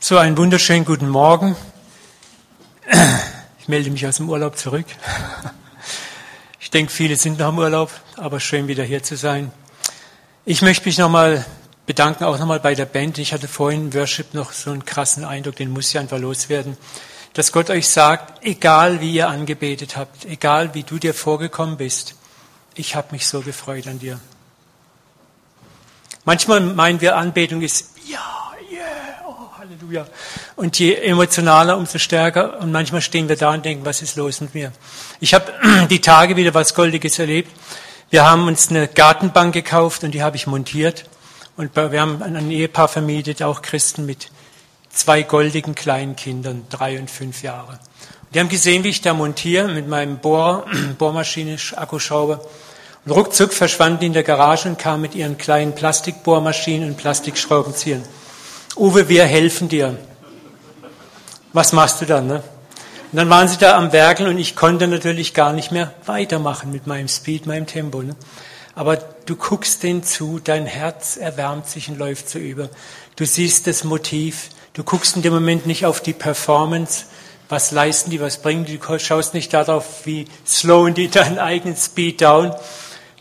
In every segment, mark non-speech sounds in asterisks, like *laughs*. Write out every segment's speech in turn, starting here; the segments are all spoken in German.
So, einen wunderschönen guten Morgen. Ich melde mich aus dem Urlaub zurück. Ich denke, viele sind noch im Urlaub, aber schön wieder hier zu sein. Ich möchte mich nochmal bedanken, auch nochmal bei der Band. Ich hatte vorhin im Worship noch so einen krassen Eindruck, den muss ich einfach loswerden. Dass Gott euch sagt, egal wie ihr angebetet habt, egal wie du dir vorgekommen bist, ich habe mich so gefreut an dir. Manchmal meinen wir, Anbetung ist, ja, Halleluja. Und je emotionaler, umso stärker. Und manchmal stehen wir da und denken, was ist los mit mir? Ich habe *clears throat* die Tage wieder was Goldiges erlebt. Wir haben uns eine Gartenbank gekauft und die habe ich montiert. Und wir haben ein Ehepaar vermietet, auch Christen mit zwei goldigen kleinen Kindern, drei und fünf Jahre. Die haben gesehen, wie ich da montiere mit meinem Bohrer, *clears throat* Bohrmaschine, Akkuschrauber. Und ruckzuck verschwanden die in der Garage und kamen mit ihren kleinen Plastikbohrmaschinen und Plastikschraubenziehern. Uwe, wir helfen dir. Was machst du dann? Ne? Und dann waren sie da am Werkeln und ich konnte natürlich gar nicht mehr weitermachen mit meinem Speed, meinem Tempo. Ne? Aber du guckst denen zu, dein Herz erwärmt sich und läuft so über. Du siehst das Motiv. Du guckst in dem Moment nicht auf die Performance. Was leisten die, was bringen die? Du schaust nicht darauf, wie slowen die *laughs* deinen eigenen Speed down.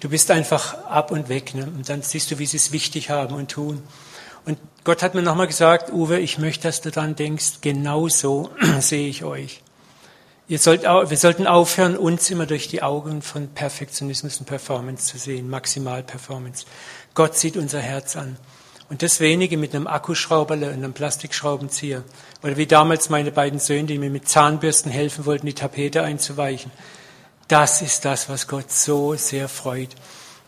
Du bist einfach ab und weg. Ne? Und dann siehst du, wie sie es wichtig haben und tun. Und Gott hat mir nochmal gesagt, Uwe, ich möchte, dass du dann denkst, genau so *clears throat* sehe ich euch. Ihr sollt, wir sollten aufhören, uns immer durch die Augen von Perfektionismus und Performance zu sehen, Maximalperformance. Gott sieht unser Herz an. Und das wenige mit einem Akkuschrauberle und einem Plastikschraubenzieher. Oder wie damals meine beiden Söhne, die mir mit Zahnbürsten helfen wollten, die Tapete einzuweichen. Das ist das, was Gott so sehr freut.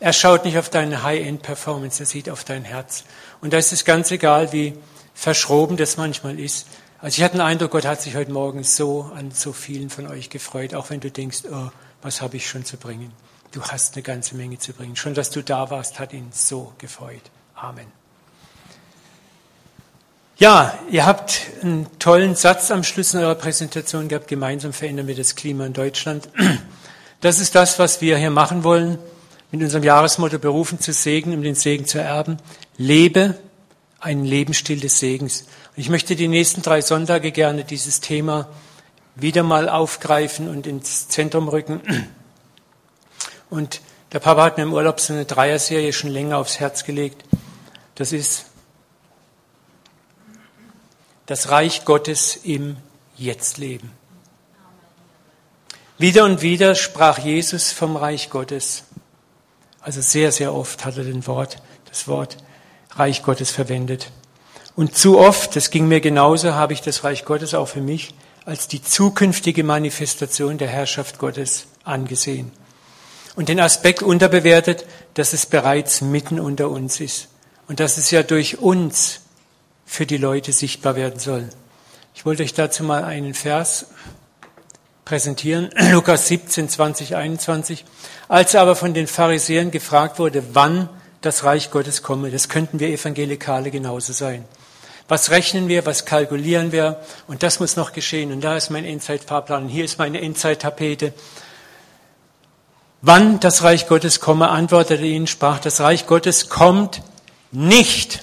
Er schaut nicht auf deine High-End-Performance, er sieht auf dein Herz. Und da ist es ganz egal, wie verschroben das manchmal ist. Also ich hatte den Eindruck, Gott hat sich heute Morgen so an so vielen von euch gefreut, auch wenn du denkst, oh, was habe ich schon zu bringen. Du hast eine ganze Menge zu bringen. Schon, dass du da warst, hat ihn so gefreut. Amen. Ja, ihr habt einen tollen Satz am Schluss eurer Präsentation gehabt. Gemeinsam verändern wir das Klima in Deutschland. Das ist das, was wir hier machen wollen mit unserem Jahresmotto berufen zu segnen, um den Segen zu erben. Lebe einen Lebensstil des Segens. Und ich möchte die nächsten drei Sonntage gerne dieses Thema wieder mal aufgreifen und ins Zentrum rücken. Und der Papa hat mir im Urlaub so eine Dreierserie schon länger aufs Herz gelegt. Das ist das Reich Gottes im Jetztleben. Wieder und wieder sprach Jesus vom Reich Gottes. Also sehr, sehr oft hat er den Wort, das Wort Reich Gottes verwendet. Und zu oft, das ging mir genauso, habe ich das Reich Gottes auch für mich als die zukünftige Manifestation der Herrschaft Gottes angesehen. Und den Aspekt unterbewertet, dass es bereits mitten unter uns ist. Und dass es ja durch uns für die Leute sichtbar werden soll. Ich wollte euch dazu mal einen Vers präsentieren. *clears throat* Lukas 17, 20, 21. Als er aber von den Pharisäern gefragt wurde, wann das Reich Gottes komme, das könnten wir Evangelikale genauso sein. Was rechnen wir, was kalkulieren wir? Und das muss noch geschehen. Und da ist mein Endzeitfahrplan. Hier ist meine Endzeittapete. Wann das Reich Gottes komme, antwortete ihnen, sprach, das Reich Gottes kommt nicht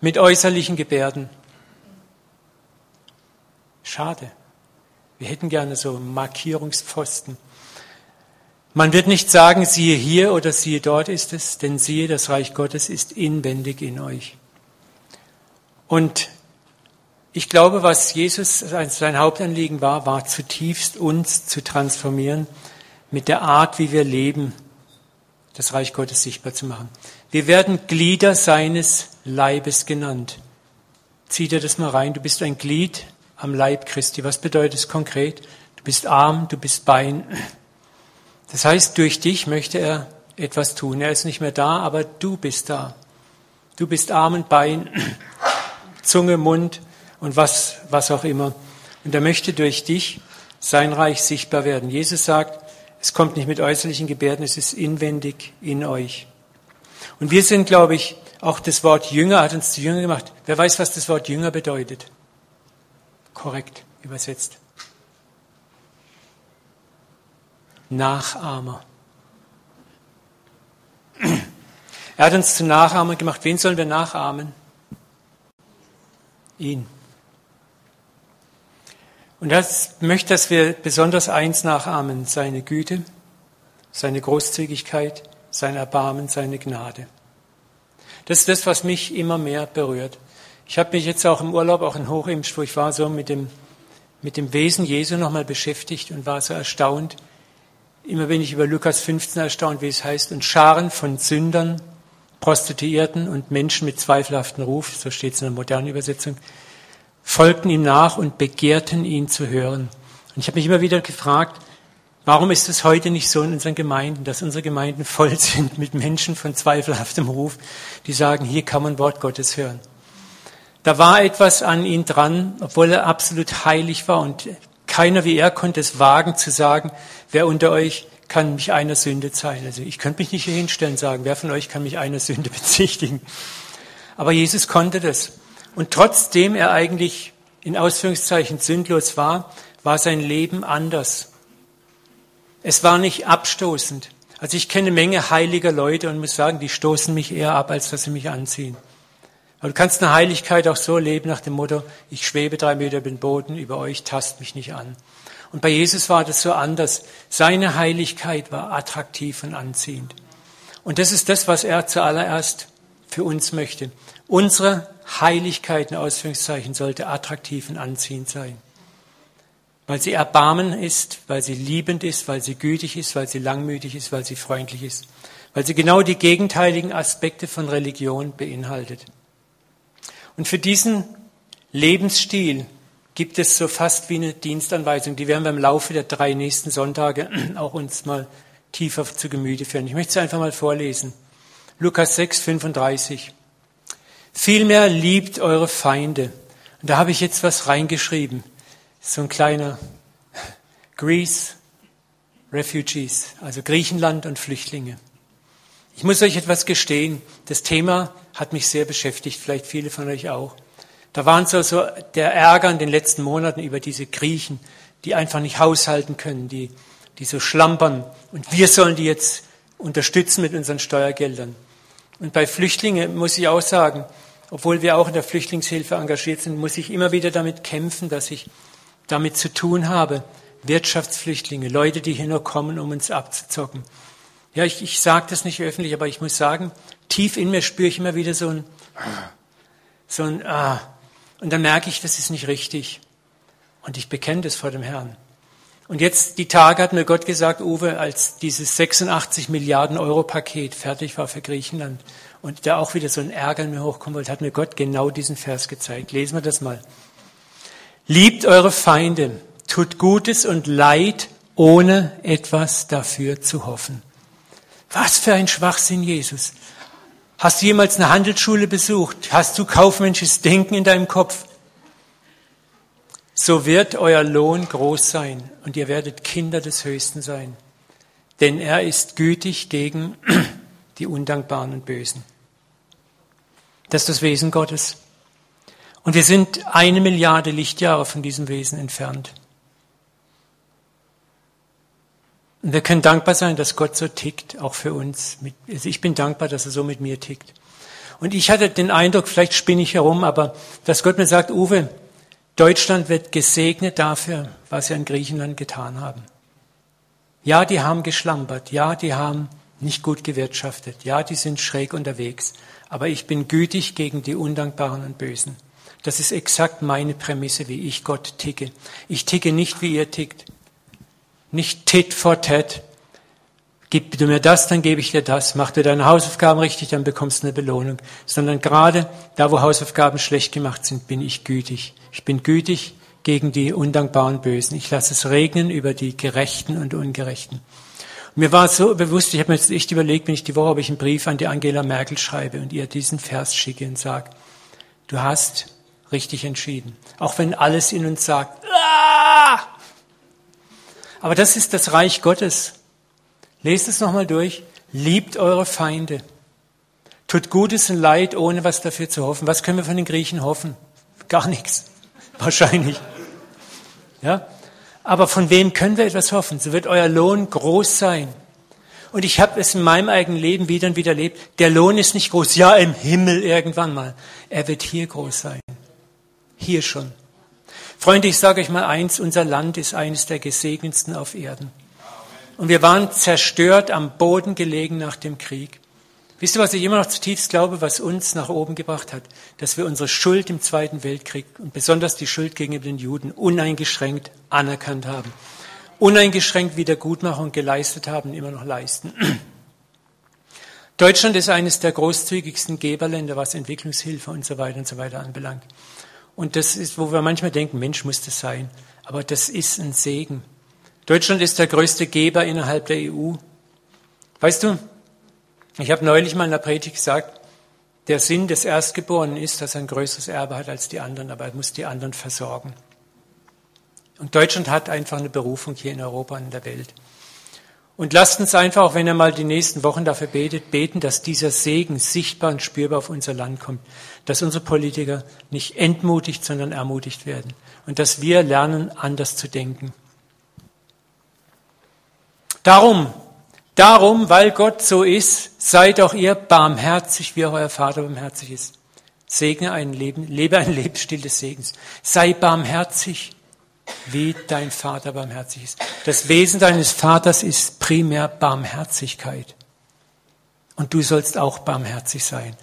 mit äußerlichen Gebärden. Schade. Wir hätten gerne so Markierungspfosten. Man wird nicht sagen, siehe hier oder siehe dort ist es, denn siehe, das Reich Gottes ist inwendig in euch. Und ich glaube, was Jesus sein Hauptanliegen war, war zutiefst uns zu transformieren mit der Art, wie wir leben, das Reich Gottes sichtbar zu machen. Wir werden Glieder seines Leibes genannt. Zieh dir das mal rein. Du bist ein Glied am Leib Christi. Was bedeutet es konkret? Du bist Arm, du bist Bein. Das heißt, durch dich möchte er etwas tun. Er ist nicht mehr da, aber du bist da. Du bist Arm und Bein, *clears throat* Zunge, Mund und was, was auch immer. Und er möchte durch dich sein Reich sichtbar werden. Jesus sagt, es kommt nicht mit äußerlichen Gebärden, es ist inwendig in euch. Und wir sind, glaube ich, auch das Wort Jünger hat uns zu Jünger gemacht. Wer weiß, was das Wort Jünger bedeutet? Korrekt übersetzt. Nachahmer. Er hat uns zu Nachahmern gemacht. Wen sollen wir nachahmen? ihn. Und das möchte, dass wir besonders eins nachahmen, seine Güte, seine Großzügigkeit, sein Erbarmen, seine Gnade. Das ist das, was mich immer mehr berührt. Ich habe mich jetzt auch im Urlaub, auch in Hochimsch, wo ich war, so mit dem, mit dem Wesen Jesu nochmal beschäftigt und war so erstaunt. Immer bin ich über Lukas 15 erstaunt, wie es heißt, und Scharen von Sündern, Prostituierten und Menschen mit zweifelhaftem Ruf, so steht es in der modernen Übersetzung, folgten ihm nach und begehrten ihn zu hören. Und ich habe mich immer wieder gefragt, warum ist es heute nicht so in unseren Gemeinden, dass unsere Gemeinden voll *laughs* sind mit Menschen von zweifelhaftem Ruf, die sagen, hier kann man Wort Gottes hören. Da war etwas an ihn dran, obwohl er absolut heilig war und keiner wie er konnte es wagen zu sagen, wer unter euch kann mich einer Sünde zeigen. Also ich könnte mich nicht hier hinstellen und sagen, wer von euch kann mich einer Sünde *laughs* bezichtigen. Aber Jesus konnte das. Und trotzdem er eigentlich in Ausführungszeichen sündlos war, war sein Leben anders. Es war nicht abstoßend. Also ich kenne eine Menge heiliger Leute und muss sagen, die stoßen mich eher ab, als dass sie mich anziehen. Aber du kannst eine Heiligkeit auch so leben nach dem Motto, ich schwebe drei Meter über den Boden, über euch tast mich nicht an. Und bei Jesus war das so anders. Seine Heiligkeit war attraktiv und anziehend. Und das ist das, was er zuallererst für uns möchte. Unsere Heiligkeit, in Ausführungszeichen, sollte attraktiv und anziehend sein. Weil sie erbarmen ist, weil sie liebend ist, weil sie gütig ist, weil sie langmütig ist, weil sie freundlich ist. Weil sie genau die gegenteiligen Aspekte von Religion beinhaltet. Und für diesen Lebensstil gibt es so fast wie eine Dienstanweisung. Die werden wir im Laufe der drei nächsten Sonntage *clears throat* auch uns mal tiefer zu Gemüte führen. Ich möchte es einfach mal vorlesen. Lukas 6, 35. Vielmehr liebt eure Feinde. Und da habe ich jetzt was reingeschrieben. So ein kleiner *laughs* Greece Refugees, also Griechenland und Flüchtlinge. Ich muss euch etwas gestehen. Das Thema hat mich sehr beschäftigt, vielleicht viele von euch auch. Da waren so, so der Ärger in den letzten Monaten über diese Griechen, die einfach nicht haushalten können, die, die so schlampern. Und wir sollen die jetzt unterstützen mit unseren Steuergeldern. Und bei Flüchtlingen muss ich auch sagen, obwohl wir auch in der Flüchtlingshilfe engagiert sind, muss ich immer wieder damit kämpfen, dass ich damit zu tun habe. Wirtschaftsflüchtlinge, Leute, die hier nur kommen, um uns abzuzocken. Ja, ich, ich sage das nicht öffentlich, aber ich muss sagen, tief in mir spüre ich immer wieder so ein, so ein, ah. Und dann merke ich, das ist nicht richtig. Und ich bekenne das vor dem Herrn. Und jetzt, die Tage hat mir Gott gesagt, Uwe, als dieses 86 Milliarden Euro Paket fertig war für Griechenland, und da auch wieder so ein Ärger in mir hochkommen wollte, hat mir Gott genau diesen Vers gezeigt. Lesen wir das mal. Liebt eure Feinde, tut Gutes und Leid, ohne etwas dafür zu hoffen. Was für ein Schwachsinn, Jesus. Hast du jemals eine Handelsschule besucht? Hast du kaufmännisches Denken in deinem Kopf? So wird euer Lohn groß sein und ihr werdet Kinder des Höchsten sein. Denn er ist gütig gegen *clears throat* die Undankbaren und Bösen. Das ist das Wesen Gottes. Und wir sind eine Milliarde Lichtjahre von diesem Wesen entfernt. Und wir können dankbar sein, dass Gott so tickt, auch für uns. Also ich bin dankbar, dass er so mit mir tickt. Und ich hatte den Eindruck, vielleicht spinne ich herum, aber dass Gott mir sagt, Uwe, Deutschland wird gesegnet dafür, was sie in Griechenland getan haben. Ja, die haben geschlampert. Ja, die haben nicht gut gewirtschaftet. Ja, die sind schräg unterwegs. Aber ich bin gütig gegen die Undankbaren und Bösen. Das ist exakt meine Prämisse, wie ich Gott ticke. Ich ticke nicht, wie ihr tickt. Nicht tit for tat. Gib du mir das, dann gebe ich dir das. Mach du deine Hausaufgaben richtig, dann bekommst du eine Belohnung. Sondern gerade da, wo Hausaufgaben schlecht gemacht sind, bin ich gütig. Ich bin gütig gegen die undankbaren Bösen. Ich lasse es regnen über die Gerechten und Ungerechten. Mir war so bewusst, ich habe mir jetzt echt überlegt, wenn ich die Woche, ob ich einen Brief an die Angela Merkel schreibe und ihr diesen Vers schicke und sage, du hast richtig entschieden. Auch wenn alles in uns sagt, Aah! Aber das ist das Reich Gottes. Lest es nochmal durch. Liebt eure Feinde. Tut Gutes und Leid, ohne was dafür zu hoffen. Was können wir von den Griechen hoffen? Gar nichts. *laughs* Wahrscheinlich. Ja? Aber von wem können wir etwas hoffen? So wird euer Lohn groß sein. Und ich habe es in meinem eigenen Leben wieder und wieder erlebt. Der Lohn ist nicht groß. Ja, im Himmel irgendwann mal. Er wird hier groß sein. hier schon. Freunde, ich sage euch mal eins, unser Land ist eines der gesegnetsten auf Erden. Und wir waren zerstört, am Boden gelegen nach dem Krieg. Wisst ihr, was ich immer noch zutiefst glaube, was uns nach oben gebracht hat? Dass wir unsere Schuld im Zweiten Weltkrieg und besonders die Schuld gegenüber den Juden uneingeschränkt anerkannt haben. Uneingeschränkt Wiedergutmachung geleistet haben, immer noch leisten. *clears throat* Deutschland ist eines der großzügigsten Geberländer, was Entwicklungshilfe und so weiter und so weiter anbelangt. Und das ist, wo wir manchmal denken, Mensch, muss das sein. Aber das ist ein Segen. Deutschland ist der größte Geber innerhalb der EU. Weißt du, ich habe neulich mal in der Predigt gesagt, der Sinn des Erstgeborenen ist, dass er ein größeres Erbe hat als die anderen, aber er muss die anderen versorgen. Und Deutschland hat einfach eine Berufung hier in Europa und in der Welt. Und lasst uns einfach, auch wenn er mal die nächsten Wochen dafür betet, beten, dass dieser Segen sichtbar und spürbar auf unser Land kommt. Dass unsere Politiker nicht entmutigt, sondern ermutigt werden. Und dass wir lernen, anders zu denken. Darum, darum, weil Gott so ist, seid auch ihr barmherzig, wie auch euer Vater barmherzig ist. Segne ein Leben, lebe ein *laughs* Lebensstil des Segens. Sei barmherzig wie dein Vater barmherzig ist. Das Wesen deines Vaters ist primär Barmherzigkeit. Und du sollst auch barmherzig sein.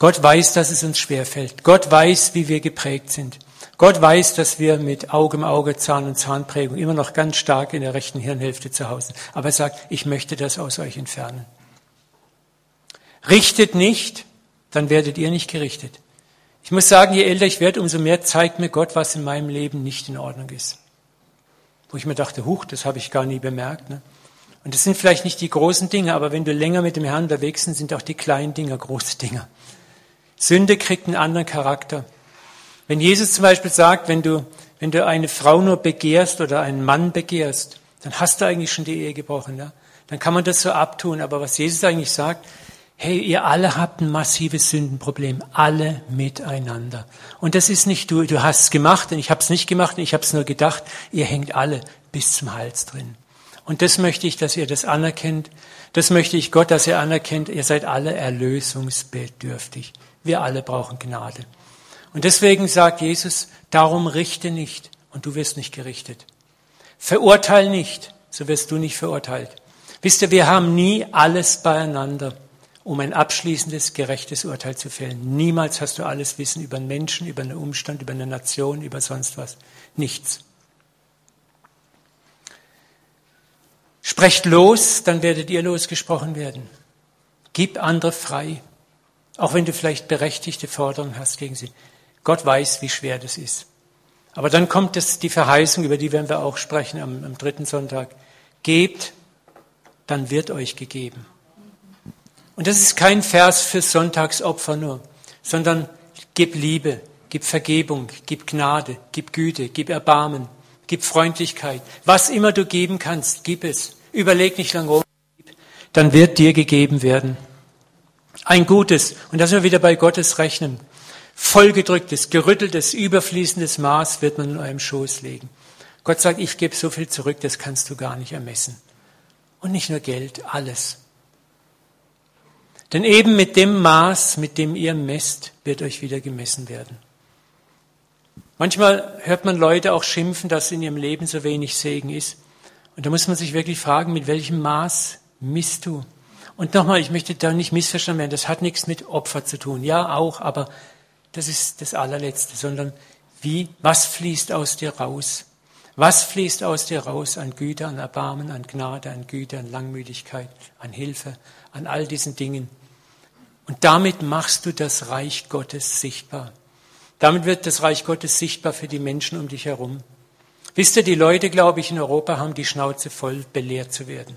Gott weiß, dass es uns schwerfällt. Gott weiß, wie wir geprägt sind. Gott weiß, dass wir mit Auge im Auge, Zahn und Zahnprägung immer noch ganz stark in der rechten Hirnhälfte zu Hause. Aber er sagt, ich möchte das aus euch entfernen. Richtet nicht, dann werdet ihr nicht gerichtet. Ich muss sagen, je älter ich werde, umso mehr zeigt mir Gott, was in meinem Leben nicht in Ordnung ist. Wo ich mir dachte, huch, das habe ich gar nie bemerkt. Ne? Und das sind vielleicht nicht die großen Dinge, aber wenn du länger mit dem Herrn unterwegs bist, sind auch die kleinen Dinge große Dinge. Sünde kriegt einen anderen Charakter. Wenn Jesus zum Beispiel sagt, wenn du, wenn du eine Frau nur begehrst oder einen Mann begehrst, dann hast du eigentlich schon die Ehe gebrochen. Ja? Dann kann man das so abtun. Aber was Jesus eigentlich sagt, hey, ihr alle habt ein massives Sündenproblem, alle miteinander. Und das ist nicht du, du hast es gemacht und ich habe es nicht gemacht und ich habe es nur gedacht, ihr hängt alle bis zum Hals drin. Und das möchte ich, dass ihr das anerkennt. Das möchte ich Gott, dass ihr anerkennt, ihr seid alle erlösungsbedürftig. Wir alle brauchen Gnade. Und deswegen sagt Jesus, darum richte nicht und du wirst nicht gerichtet. Verurteil nicht, so wirst du nicht verurteilt. Wisst ihr, wir haben nie alles beieinander um ein abschließendes, gerechtes Urteil zu fällen. Niemals hast du alles Wissen über einen Menschen, über einen Umstand, über eine Nation, über sonst was. Nichts. Sprecht los, dann werdet ihr losgesprochen werden. Gib andere frei, auch wenn du vielleicht berechtigte Forderungen hast gegen sie. Gott weiß, wie schwer das ist. Aber dann kommt es, die Verheißung, über die werden wir auch sprechen am, am dritten Sonntag. Gebt, dann wird euch gegeben. Und das ist kein Vers für Sonntagsopfer nur, sondern gib Liebe, gib Vergebung, gib Gnade, gib Güte, gib Erbarmen, gib Freundlichkeit. Was immer du geben kannst, gib es. Überleg nicht lange rum, dann wird dir gegeben werden. Ein gutes, und das wir wieder bei Gottes Rechnen, vollgedrücktes, gerütteltes, überfließendes Maß wird man in eurem Schoß legen. Gott sagt, ich gebe so viel zurück, das kannst du gar nicht ermessen. Und nicht nur Geld, alles. Denn eben mit dem Maß, mit dem ihr messt, wird euch wieder gemessen werden. Manchmal hört man Leute auch schimpfen, dass in ihrem Leben so wenig Segen ist. Und da muss man sich wirklich fragen, mit welchem Maß misst du? Und nochmal, ich möchte da nicht missverstanden werden, das hat nichts mit Opfer zu tun. Ja, auch, aber das ist das allerletzte, sondern wie, was fließt aus dir raus? Was fließt aus dir raus an Güte, an Erbarmen, an Gnade, an Güte, an Langmütigkeit, an Hilfe, an all diesen Dingen? Und damit machst du das Reich Gottes sichtbar. Damit wird das Reich Gottes sichtbar für die Menschen um dich herum. Wisst ihr, die Leute, glaube ich, in Europa haben die Schnauze voll, belehrt zu werden.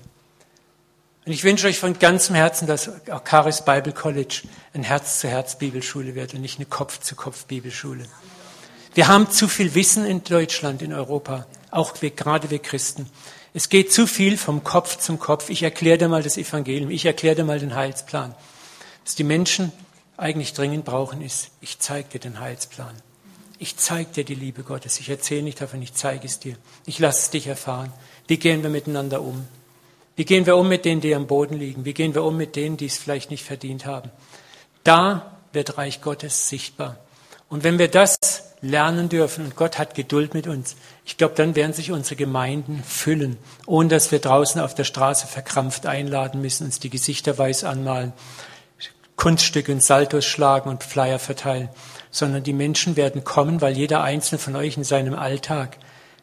Und ich wünsche euch von ganzem Herzen, dass auch Charis Bible College ein Herz-zu-Herz-Bibelschule wird und nicht eine Kopf-zu-Kopf-Bibelschule. Wir haben zu viel Wissen in Deutschland, in Europa, auch wir, gerade wir Christen. Es geht zu viel vom Kopf zum Kopf. Ich erkläre dir mal das Evangelium, ich erkläre dir mal den Heilsplan. Was die Menschen eigentlich dringend brauchen, ist, ich zeige dir den Heilsplan. Ich zeige dir die Liebe Gottes. Ich erzähle nicht davon, ich zeige es dir. Ich lasse es dich erfahren. Wie gehen wir miteinander um? Wie gehen wir um mit denen, die am Boden liegen? Wie gehen wir um mit denen, die es vielleicht nicht verdient haben? Da wird Reich Gottes sichtbar. Und wenn wir das lernen dürfen und Gott hat Geduld mit uns, ich glaube, dann werden sich unsere Gemeinden füllen, ohne dass wir draußen auf der Straße verkrampft einladen müssen, uns die Gesichter weiß anmalen, Kunststücke und Saltos schlagen und Flyer verteilen, sondern die Menschen werden kommen, weil jeder einzelne von euch in seinem Alltag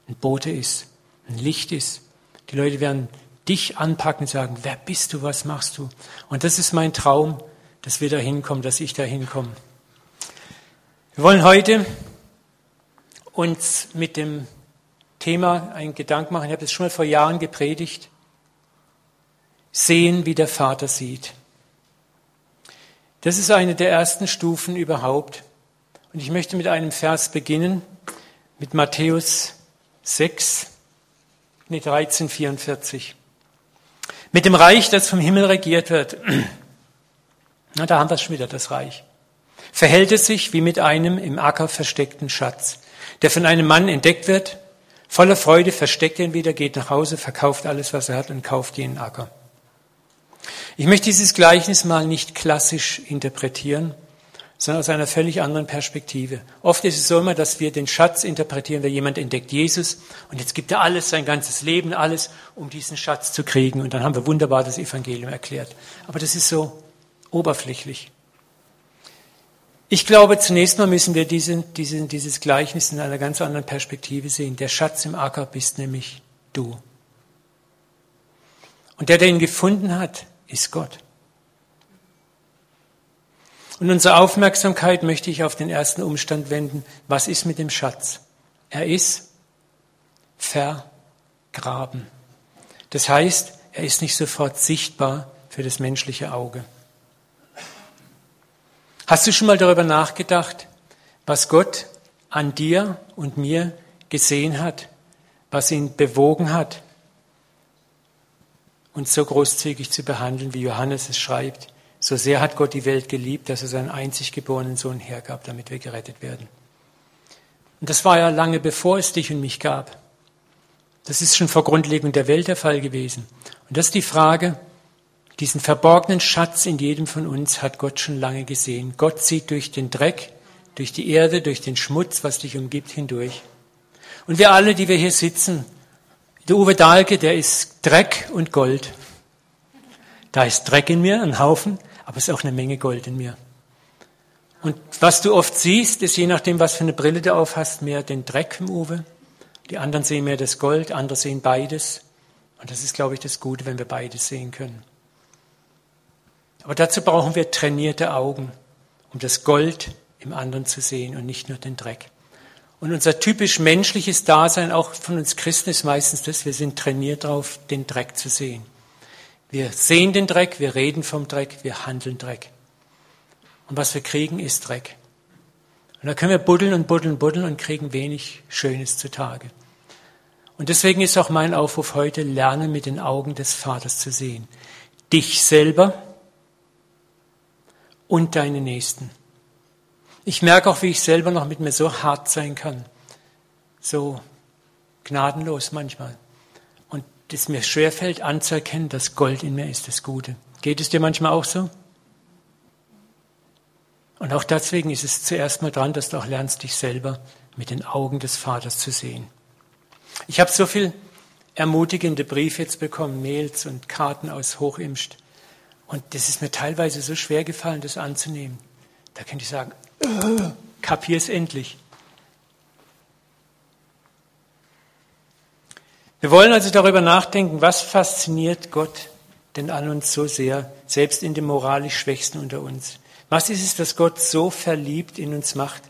ein Bote ist, ein Licht ist. Die Leute werden dich anpacken und sagen, wer bist du, was machst du? Und das ist mein Traum, dass wir da hinkommen, dass ich da hinkomme. Wir wollen heute uns mit dem Thema einen Gedanken machen. Ich habe das schon mal vor Jahren gepredigt. Sehen, wie der Vater sieht. Das ist eine der ersten Stufen überhaupt. Und ich möchte mit einem Vers beginnen, mit Matthäus 6, nee, 13, 44. Mit dem Reich, das vom Himmel regiert wird. *clears throat* Na, da haben wir es schon wieder, das Reich. Verhält es sich wie mit einem im Acker versteckten Schatz, der von einem Mann entdeckt wird, voller Freude versteckt ihn wieder, geht nach Hause, verkauft alles, was er hat und kauft den Acker. Ich möchte dieses Gleichnis mal nicht klassisch interpretieren, sondern aus einer völlig anderen Perspektive. Oft ist es so immer, dass wir den Schatz interpretieren, wenn jemand entdeckt Jesus und jetzt gibt er alles, sein ganzes Leben, alles, um diesen Schatz zu kriegen und dann haben wir wunderbar das Evangelium erklärt. Aber das ist so oberflächlich. Ich glaube, zunächst mal müssen wir diese, diese, dieses Gleichnis in einer ganz anderen Perspektive sehen. Der Schatz im Acker bist nämlich du. Und der, der ihn gefunden hat, ist Gott. Und unsere Aufmerksamkeit möchte ich auf den ersten Umstand wenden. Was ist mit dem Schatz? Er ist vergraben. Das heißt, er ist nicht sofort sichtbar für das menschliche Auge. Hast du schon mal darüber nachgedacht, was Gott an dir und mir gesehen hat, was ihn bewogen hat, uns so großzügig zu behandeln, wie Johannes es schreibt? So sehr hat Gott die Welt geliebt, dass er seinen einzig geborenen Sohn hergab, damit wir gerettet werden. Und das war ja lange bevor es dich und mich gab. Das ist schon vor Grundlegung der Welt der Fall gewesen. Und das ist die Frage, diesen verborgenen Schatz in jedem von uns hat Gott schon lange gesehen. Gott sieht durch den Dreck, durch die Erde, durch den Schmutz, was dich umgibt, hindurch. Und wir alle, die wir hier sitzen, der Uwe Dahlke, der ist Dreck und Gold. Da ist Dreck in mir, ein Haufen, aber es ist auch eine Menge Gold in mir. Und was du oft siehst, ist je nachdem, was für eine Brille du auf hast, mehr den Dreck im Uwe. Die anderen sehen mehr das Gold, andere sehen beides. Und das ist, glaube ich, das Gute, wenn wir beides sehen können. Aber dazu brauchen wir trainierte Augen, um das Gold im anderen zu sehen und nicht nur den Dreck. Und unser typisch menschliches Dasein, auch von uns Christen, ist meistens das, wir sind trainiert darauf, den Dreck zu sehen. Wir sehen den Dreck, wir reden vom Dreck, wir handeln Dreck. Und was wir kriegen, ist Dreck. Und da können wir buddeln und buddeln, buddeln und kriegen wenig Schönes zutage. Und deswegen ist auch mein Aufruf heute, lerne mit den Augen des Vaters zu sehen. Dich selber, und deine Nächsten. Ich merke auch, wie ich selber noch mit mir so hart sein kann, so gnadenlos manchmal. Es mir schwerfällt anzuerkennen, dass Gold in mir ist, das Gute. Geht es dir manchmal auch so? Und auch deswegen ist es zuerst mal dran, dass du auch lernst, dich selber mit den Augen des Vaters zu sehen. Ich habe so viel ermutigende Briefe jetzt bekommen, Mails und Karten aus Hochimst. Und das ist mir teilweise so schwer gefallen, das anzunehmen. Da könnte ich sagen, äh, kapier es endlich. Wir wollen also darüber nachdenken, was fasziniert Gott denn an uns so sehr, selbst in dem moralisch Schwächsten unter uns. Was ist es, dass Gott so verliebt in uns macht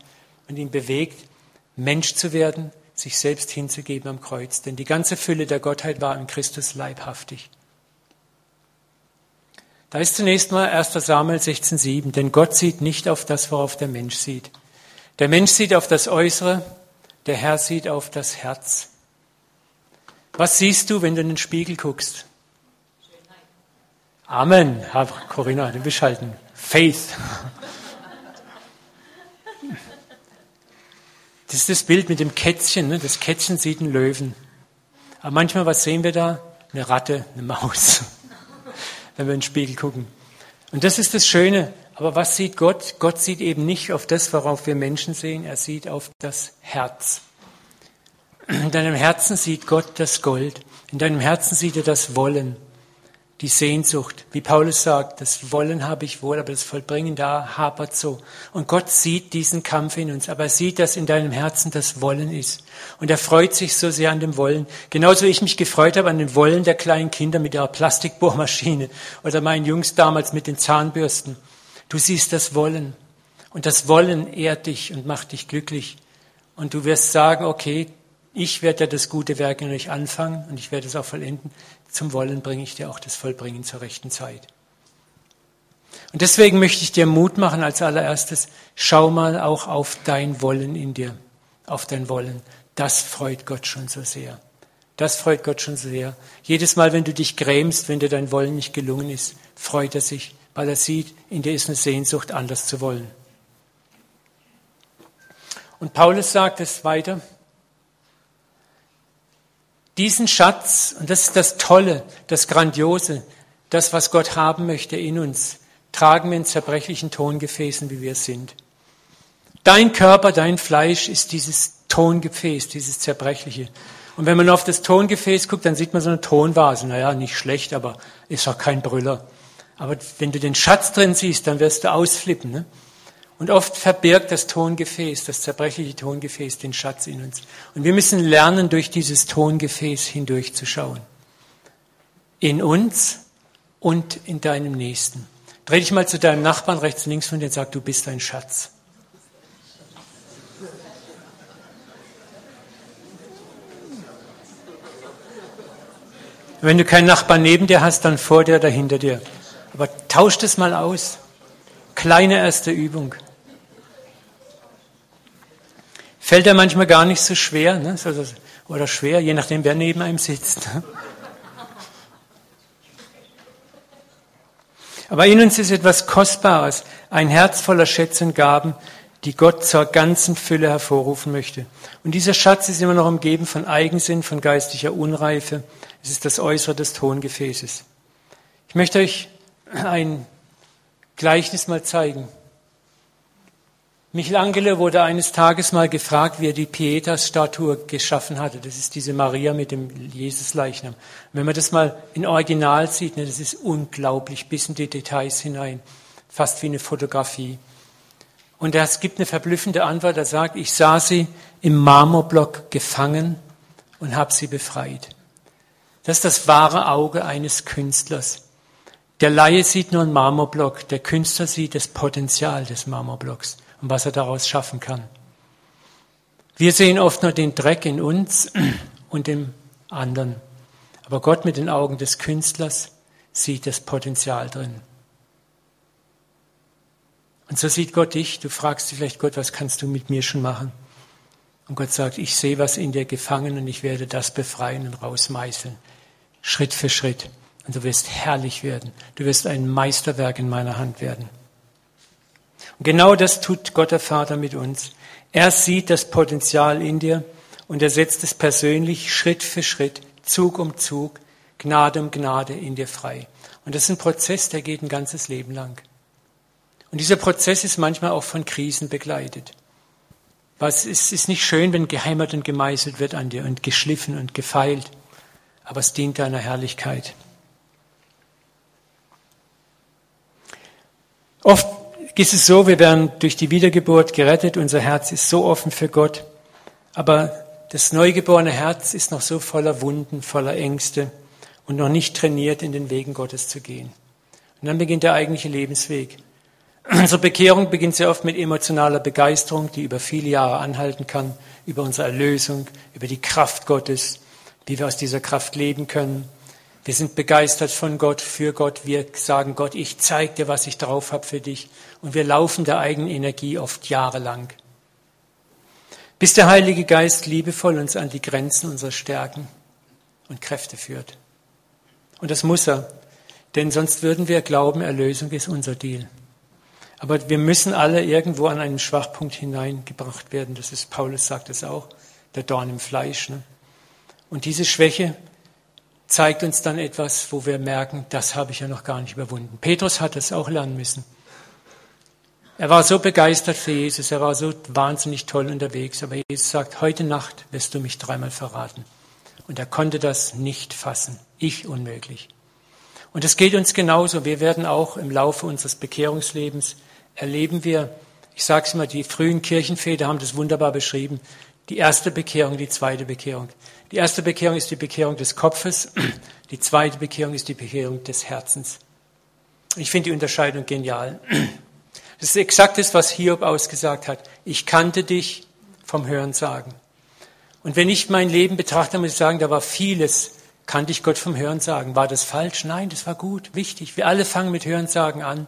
und ihn bewegt, Mensch zu werden, sich selbst hinzugeben am Kreuz? Denn die ganze Fülle der Gottheit war in Christus leibhaftig. Da ist zunächst mal 1. Samuel 16,7, denn Gott sieht nicht auf das, worauf der Mensch sieht. Der Mensch sieht auf das Äußere, der Herr sieht auf das Herz. Was siehst du, wenn du in den Spiegel guckst? Amen, Herr Corinna, du bist halt ein Faith. Das ist das Bild mit dem Kätzchen. Ne? Das Kätzchen sieht einen Löwen. Aber manchmal, was sehen wir da? Eine Ratte, eine Maus *laughs* wenn wir in den Spiegel gucken. Und das ist das Schöne. Aber was sieht Gott? Gott sieht eben nicht auf das, worauf wir Menschen sehen, er sieht auf das Herz. In deinem Herzen sieht Gott das Gold. In deinem Herzen sieht er das Wollen, die Sehnsucht. Wie Paulus sagt, das Wollen habe ich wohl, aber das Vollbringen da hapert so. Und Gott sieht diesen Kampf in uns, aber er sieht, dass in deinem Herzen das Wollen ist. Und er freut sich so sehr an dem Wollen. Genauso wie ich mich gefreut habe an dem Wollen der kleinen Kinder mit ihrer Plastikbohrmaschine *laughs* oder meinen Jungs damals mit den Zahnbürsten. Du siehst das Wollen. Und das Wollen ehrt dich und macht dich glücklich. Und du wirst sagen, okay, ich werde ja das gute Werk in euch anfangen und ich werde es auch vollenden. Zum Wollen bringe ich dir auch das Vollbringen zur rechten Zeit. Und deswegen möchte ich dir Mut machen als allererstes, schau mal auch auf dein Wollen in dir, auf dein Wollen. Das freut Gott schon so sehr. Das freut Gott schon sehr. Jedes Mal, wenn du dich grämst, wenn dir dein Wollen nicht gelungen ist, freut er sich, weil er sieht, in dir ist eine Sehnsucht, anders zu wollen. Und Paulus sagt es weiter, diesen Schatz, und das ist das Tolle, das Grandiose, das, was Gott haben möchte in uns, tragen wir in zerbrechlichen Tongefäßen, wie wir sind. Dein Körper, dein Fleisch ist dieses Tongefäß, dieses zerbrechliche. Und wenn man auf das Tongefäß guckt, dann sieht man so eine Tonvase. Naja, nicht schlecht, aber ist auch kein Brüller. Aber wenn du den Schatz drin siehst, dann wirst du ausflippen. Ne? Und oft verbirgt das Tongefäß, das zerbrechliche Tongefäß, den Schatz in uns. Und wir müssen lernen, durch dieses Tongefäß hindurchzuschauen. In uns und in deinem Nächsten. Dreh dich mal zu deinem Nachbarn rechts, links von dir und sag, du bist ein Schatz. Wenn du keinen Nachbarn neben dir hast, dann vor dir oder hinter dir. Aber tausch das mal aus. Kleine erste Übung. Fällt er manchmal gar nicht so schwer, ne? oder schwer, je nachdem, wer neben einem sitzt. Ne? Aber in uns ist etwas Kostbares, ein Herz voller Schätze und Gaben, die Gott zur ganzen Fülle hervorrufen möchte. Und dieser Schatz ist immer noch umgeben von Eigensinn, von geistlicher Unreife. Es ist das Äußere des Tongefäßes. Ich möchte euch ein Gleichnis mal zeigen. Michelangelo wurde eines Tages mal gefragt, wie er die Pietas-Statue geschaffen hatte. Das ist diese Maria mit dem Jesusleichnam. Wenn man das mal in Original sieht, ne, das ist unglaublich, bis in die Details hinein. Fast wie eine Fotografie. Und er gibt eine verblüffende Antwort. Er sagt, ich sah sie im Marmorblock gefangen und habe sie befreit. Das ist das wahre Auge eines Künstlers. Der Laie sieht nur einen Marmorblock, der Künstler sieht das Potenzial des Marmorblocks und was er daraus schaffen kann. Wir sehen oft nur den Dreck in uns *clears throat* und dem anderen. Aber Gott mit den Augen des Künstlers sieht das Potenzial drin. Und so sieht Gott dich. Du fragst dich vielleicht, Gott, was kannst du mit mir schon machen? Und Gott sagt, ich sehe was in dir gefangen und ich werde das befreien und rausmeißeln. Schritt für Schritt. Und du wirst herrlich werden. Du wirst ein Meisterwerk in meiner Hand werden. Und genau das tut Gott der Vater mit uns. Er sieht das Potenzial in dir und er setzt es persönlich Schritt für Schritt, Zug um Zug, Gnade um Gnade in dir frei. Und das ist ein Prozess, der geht ein ganzes Leben lang. Und dieser Prozess ist manchmal auch von Krisen begleitet. Was es ist nicht schön, wenn geheimert und gemeißelt wird an dir und geschliffen und gefeilt, aber es dient deiner Herrlichkeit. Oft ist es so, wir werden durch die Wiedergeburt gerettet, unser Herz ist so offen für Gott, aber das neugeborene Herz ist noch so voller Wunden, voller Ängste und noch nicht trainiert, in den Wegen Gottes zu gehen. Und dann beginnt der eigentliche Lebensweg. *clears throat* Unsere Bekehrung beginnt sehr oft mit emotionaler Begeisterung, die über viele Jahre anhalten kann, über unsere Erlösung, über die Kraft Gottes, wie wir aus dieser Kraft leben können. Wir sind begeistert von Gott, für Gott. Wir sagen Gott, ich zeige dir, was ich drauf habe für dich. Und wir laufen der eigenen Energie oft jahrelang. Bis der Heilige Geist liebevoll uns an die Grenzen unserer Stärken und Kräfte führt. Und das muss er, denn sonst würden wir glauben, Erlösung ist unser Deal. Aber wir müssen alle irgendwo an einen Schwachpunkt hineingebracht werden. Das ist, Paulus sagt es auch, der Dorn im Fleisch. Ne? Und diese Schwäche zeigt uns dann etwas, wo wir merken, das habe ich ja noch gar nicht überwunden. Petrus hat es auch lernen müssen. Er war so begeistert für Jesus, er war so wahnsinnig toll unterwegs, aber Jesus sagt, heute Nacht wirst du mich dreimal verraten. Und er konnte das nicht fassen. Ich unmöglich. Und es geht uns genauso. Wir werden auch im Laufe unseres Bekehrungslebens erleben wir, ich sage es immer, die frühen Kirchenväter haben das wunderbar beschrieben, die erste Bekehrung, die zweite Bekehrung. Die erste Bekehrung ist die Bekehrung des Kopfes, die zweite Bekehrung ist die Bekehrung des Herzens. Ich finde die Unterscheidung genial. Das ist exakt das, was Hiob ausgesagt hat. Ich kannte dich vom Hören sagen. Und wenn ich mein Leben betrachte, muss ich sagen, da war vieles, kannte ich Gott vom Hören sagen. War das falsch? Nein, das war gut, wichtig. Wir alle fangen mit Hören sagen an.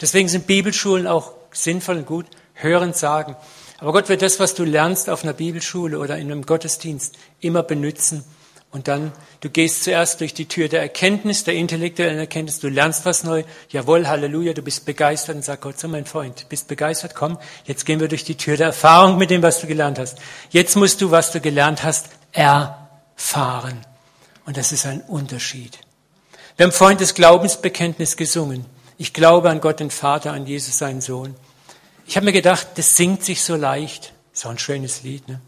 Deswegen sind Bibelschulen auch sinnvoll und gut. Hören sagen. Aber Gott wird das, was du lernst auf einer Bibelschule oder in einem Gottesdienst, immer benutzen, und dann, du gehst zuerst durch die Tür der Erkenntnis, der intellektuellen Erkenntnis, du lernst was neu, jawohl, Halleluja, du bist begeistert und sag Gott, so mein Freund, bist begeistert, komm, jetzt gehen wir durch die Tür der Erfahrung mit dem, was du gelernt hast. Jetzt musst du, was du gelernt hast, erfahren. Und das ist ein Unterschied. Wir haben vorhin das Glaubensbekenntnis gesungen. Ich glaube an Gott den Vater, an Jesus seinen Sohn. Ich habe mir gedacht, das singt sich so leicht. So ein schönes Lied, ne?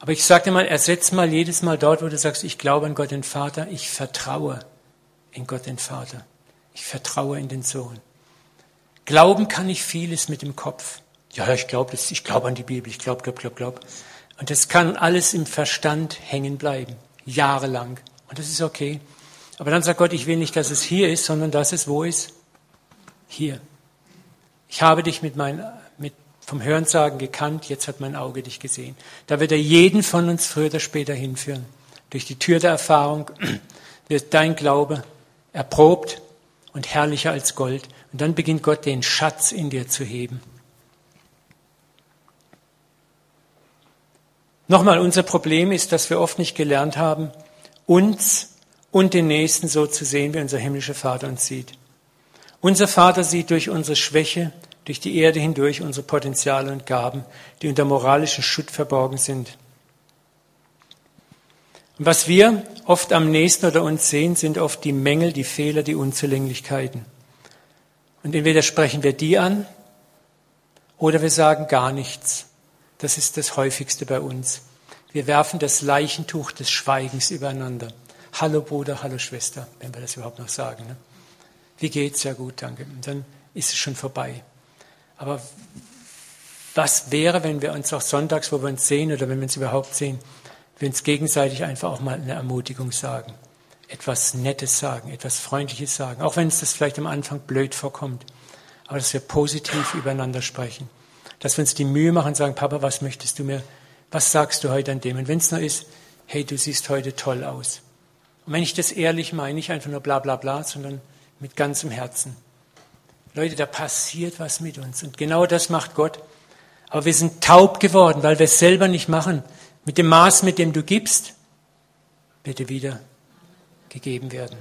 Aber ich dir mal, ersetz mal jedes Mal dort, wo du sagst, ich glaube an Gott den Vater, ich vertraue in Gott den Vater. Ich vertraue in den Sohn. Glauben kann ich vieles mit dem Kopf. Ja, ich glaube ich glaube an die Bibel, ich glaube, glaube, glaube, glaube. Und das kann alles im Verstand hängen bleiben, jahrelang. Und das ist okay. Aber dann sagt Gott, ich will nicht, dass es hier ist, sondern dass es wo ist? Hier. Ich habe dich mit meinen vom Hörensagen gekannt, jetzt hat mein Auge dich gesehen. Da wird er jeden von uns früher oder später hinführen. Durch die Tür der Erfahrung *clears throat* wird dein Glaube erprobt und herrlicher als Gold. Und dann beginnt Gott den Schatz in dir zu heben. Nochmal, unser Problem ist, dass wir oft nicht gelernt haben, uns und den Nächsten so zu sehen, wie unser himmlischer Vater uns sieht. Unser Vater sieht durch unsere Schwäche, durch die Erde hindurch unsere Potenziale und Gaben, die unter moralischen Schutt verborgen sind. Und was wir oft am nächsten oder uns sehen, sind oft die Mängel, die Fehler, die Unzulänglichkeiten. Und entweder sprechen wir die an oder wir sagen gar nichts. Das ist das häufigste bei uns. Wir werfen das Leichentuch des Schweigens übereinander. Hallo Bruder, hallo Schwester, wenn wir das überhaupt noch sagen. Ne? Wie geht's? Ja gut, danke. Und dann ist es schon vorbei. Aber was wäre, wenn wir uns auch sonntags, wo wir uns sehen oder wenn wir uns überhaupt sehen, wir uns gegenseitig einfach auch mal eine Ermutigung sagen, etwas Nettes sagen, etwas Freundliches sagen, auch wenn es das vielleicht am Anfang blöd vorkommt, aber dass wir positiv übereinander sprechen, dass wir uns die Mühe machen und sagen, Papa, was möchtest du mir, was sagst du heute an dem? Und wenn es nur ist, hey, du siehst heute toll aus. Und wenn ich das ehrlich meine, nicht einfach nur bla bla bla, sondern mit ganzem Herzen. Leute, da passiert was mit uns. Und genau das macht Gott. Aber wir sind taub geworden, weil wir es selber nicht machen. Mit dem Maß, mit dem du gibst, bitte wieder gegeben werden.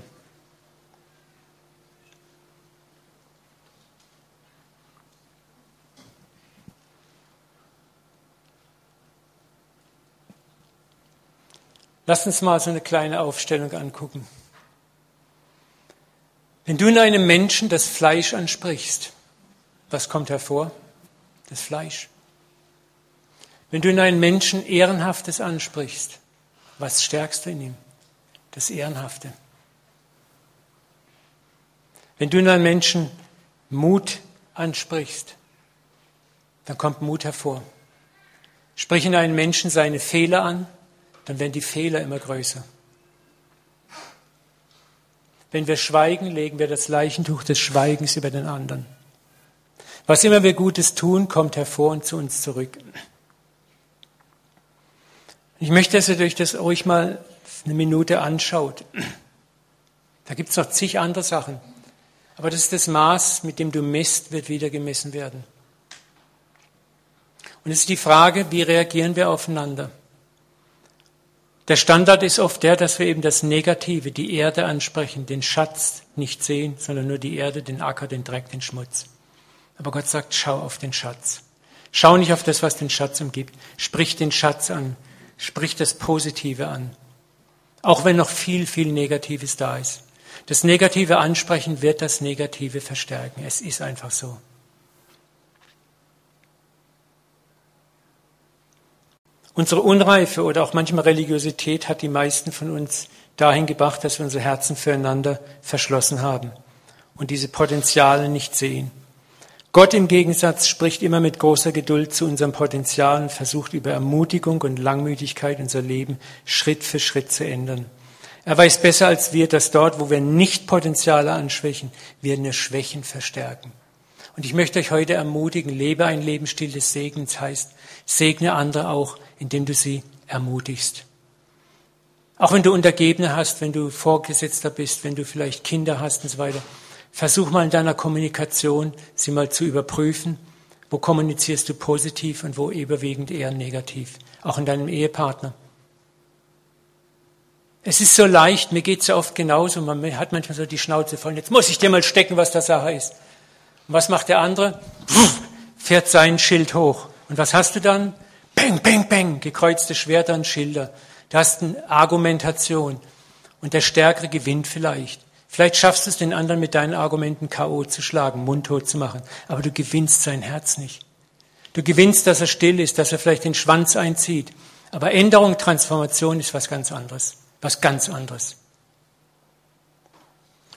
Lass uns mal so eine kleine Aufstellung angucken. Wenn du in einem Menschen das Fleisch ansprichst, was kommt hervor? Das Fleisch. Wenn du in einen Menschen Ehrenhaftes ansprichst, was stärkst du in ihm? Das Ehrenhafte. Wenn du in einen Menschen Mut ansprichst, dann kommt Mut hervor. Sprich in einen Menschen seine Fehler an, dann werden die Fehler immer größer. Wenn wir schweigen, legen wir das Leichentuch des Schweigens über den anderen. Was immer wir Gutes tun, kommt hervor und zu uns zurück. Ich möchte, dass ihr euch das ruhig mal eine Minute anschaut. Da gibt es noch zig andere Sachen. Aber das ist das Maß, mit dem du misst, wird wieder gemessen werden. Und es ist die Frage, wie reagieren wir aufeinander? Der Standard ist oft der, dass wir eben das Negative, die Erde ansprechen, den Schatz nicht sehen, sondern nur die Erde, den Acker, den Dreck, den Schmutz. Aber Gott sagt, schau auf den Schatz. Schau nicht auf das, was den Schatz umgibt. Sprich den Schatz an. Sprich das Positive an. Auch wenn noch viel, viel Negatives da ist. Das Negative ansprechen wird das Negative verstärken. Es ist einfach so. Unsere Unreife oder auch manchmal Religiosität hat die meisten von uns dahin gebracht, dass wir unsere Herzen füreinander verschlossen haben und diese Potenziale nicht sehen. Gott im Gegensatz spricht immer mit großer Geduld zu unserem Potenzial und versucht über Ermutigung und Langmütigkeit unser Leben Schritt für Schritt zu ändern. Er weiß besser als wir, dass dort, wo wir nicht Potenziale anschwächen, wir eine Schwächen verstärken. Und ich möchte euch heute ermutigen, lebe ein Lebensstil des Segens, heißt, segne andere auch, indem du sie ermutigst. Auch wenn du Untergebene hast, wenn du Vorgesetzter bist, wenn du vielleicht Kinder hast und so weiter, versuch mal in deiner Kommunikation, sie mal zu überprüfen. Wo kommunizierst du positiv und wo überwiegend eher negativ? Auch in deinem Ehepartner. Es ist so leicht, mir geht es ja oft genauso, man hat manchmal so die Schnauze voll, jetzt muss ich dir mal stecken, was der Sache ist. Und was macht der andere? Pff, fährt sein Schild hoch. Und was hast du dann? Peng, peng, peng, gekreuzte Schwerter und Schilder. Du hast eine Argumentation. Und der Stärkere gewinnt vielleicht. Vielleicht schaffst du es, den anderen mit deinen Argumenten K.O. zu schlagen, mundtot zu machen. Aber du gewinnst sein Herz nicht. Du gewinnst, dass er still ist, dass er vielleicht den Schwanz einzieht. Aber Änderung, Transformation ist was ganz anderes. Was ganz anderes.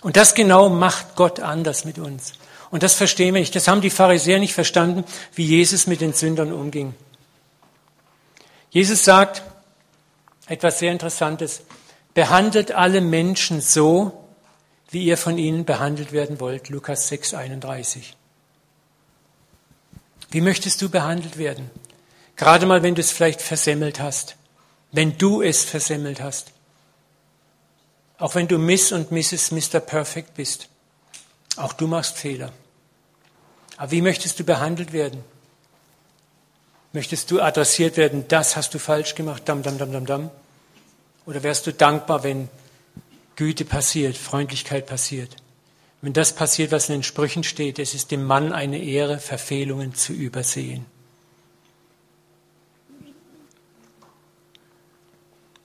Und das genau macht Gott anders mit uns. Und das verstehen wir nicht. Das haben die Pharisäer nicht verstanden, wie Jesus mit den Sündern umging. Jesus sagt etwas sehr Interessantes. Behandelt alle Menschen so, wie ihr von ihnen behandelt werden wollt. Lukas 6, 31. Wie möchtest du behandelt werden? Gerade mal, wenn du es vielleicht versemmelt hast. Wenn du es versemmelt hast. Auch wenn du Miss und Mrs. Mr. Perfect bist. Auch du machst Fehler. Aber wie möchtest du behandelt werden? Möchtest du adressiert werden, das hast du falsch gemacht, dam, dam, dam, dam, dam? Oder wärst du dankbar, wenn Güte passiert, Freundlichkeit passiert? Wenn das passiert, was in den Sprüchen steht, es ist dem Mann eine Ehre, Verfehlungen zu übersehen.